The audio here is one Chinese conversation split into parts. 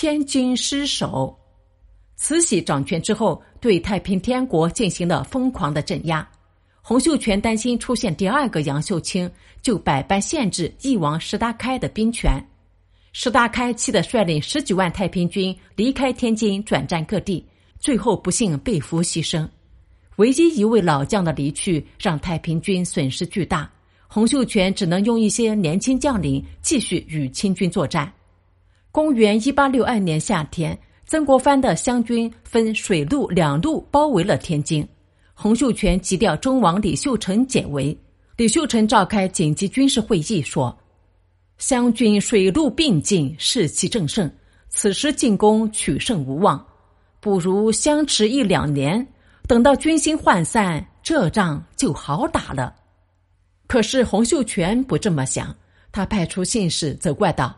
天津失守。慈禧掌权之后，对太平天国进行了疯狂的镇压。洪秀全担心出现第二个杨秀清，就百般限制翼王石达开的兵权。石达开气得率领十几万太平军离开天津，转战各地，最后不幸被俘牺牲。唯一一位老将的离去，让太平军损失巨大。洪秀全只能用一些年轻将领继续与清军作战。公元一八六二年夏天，曾国藩的湘军分水陆两路包围了天津。洪秀全急调忠王李秀成解围。李秀成召开紧急军事会议说：“湘军水陆并进，士气正盛，此时进攻取胜无望，不如相持一两年，等到军心涣散，这仗就好打了。”可是洪秀全不这么想，他派出信使责怪道：“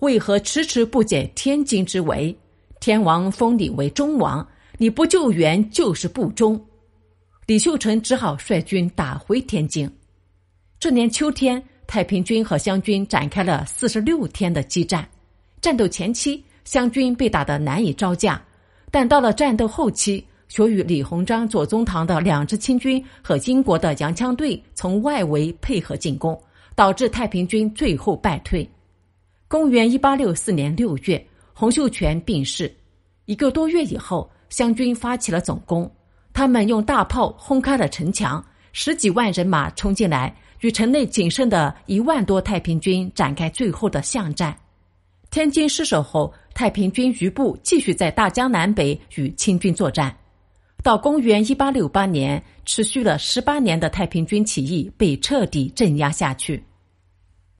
为何迟迟不解天津之围？天王封你为忠王，你不救援就是不忠。”李秀成只好率军打回天津。这年秋天，太平军和湘军展开了四十六天的激战。战斗前期，湘军被打得难以招架，但到了战斗后期。由于李鸿章、左宗棠的两支清军和英国的洋枪队从外围配合进攻，导致太平军最后败退。公元一八六四年六月，洪秀全病逝。一个多月以后，湘军发起了总攻，他们用大炮轰开了城墙，十几万人马冲进来，与城内仅剩的一万多太平军展开最后的巷战。天津失守后，太平军余部继续在大江南北与清军作战。到公元一八六八年，持续了十八年的太平军起义被彻底镇压下去。